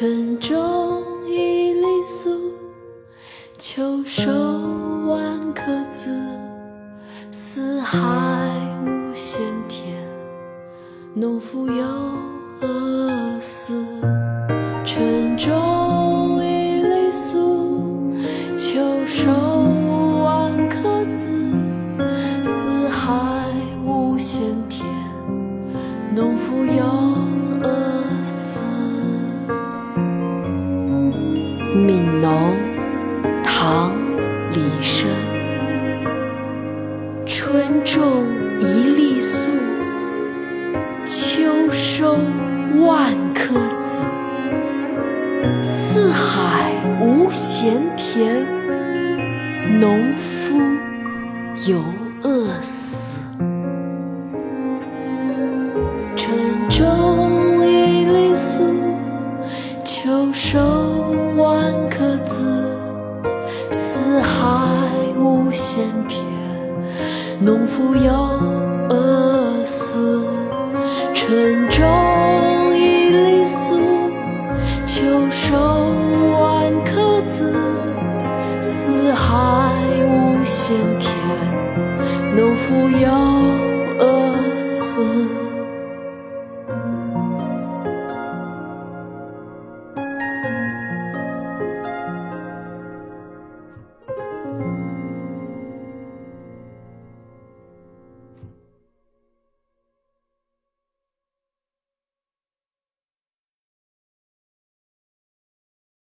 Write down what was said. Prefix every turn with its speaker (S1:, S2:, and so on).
S1: 春种一粒粟，秋收万颗子。四海无闲田，农夫又饿死。春种一粒粟，秋收万颗子。四海无闲田，农夫又悯农》唐·李绅。春种一粒粟，秋收万颗子。四海无闲田，农夫犹饿死。农夫犹饿死春种一粒粟秋收万颗子四海无闲田。农夫犹